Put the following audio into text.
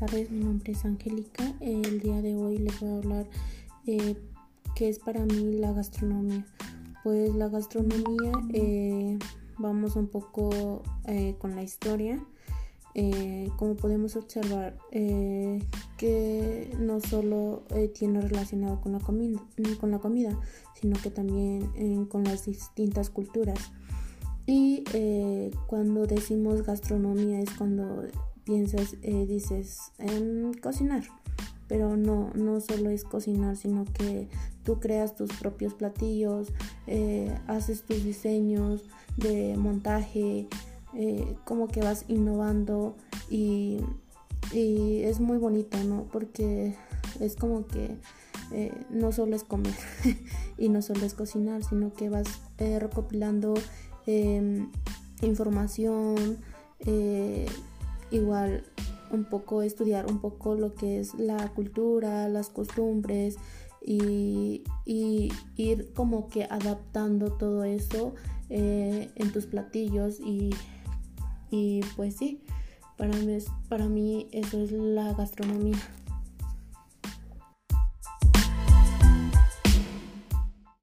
tardes, mi nombre es Angélica. El día de hoy les voy a hablar eh, qué es para mí la gastronomía. Pues la gastronomía, eh, vamos un poco eh, con la historia. como podemos observar, que no solo tiene relacionado con la, comida, con la comida, sino que también con las distintas culturas. Y cuando decimos gastronomía es cuando piensas, eh, dices, en cocinar. Pero no, no solo es cocinar, sino que tú creas tus propios platillos, eh, haces tus diseños de montaje, eh, como que vas innovando y, y, es muy bonito, ¿no? Porque es como que no solo es comer y no solo es cocinar, sino que vas recopilando em, información, igual un poco estudiar un poco lo que es la cultura, las costumbres y, ir como que adaptando todo eso eh, en tus platillos y, y pues sí, para mí, para mí eso es la gastronomía.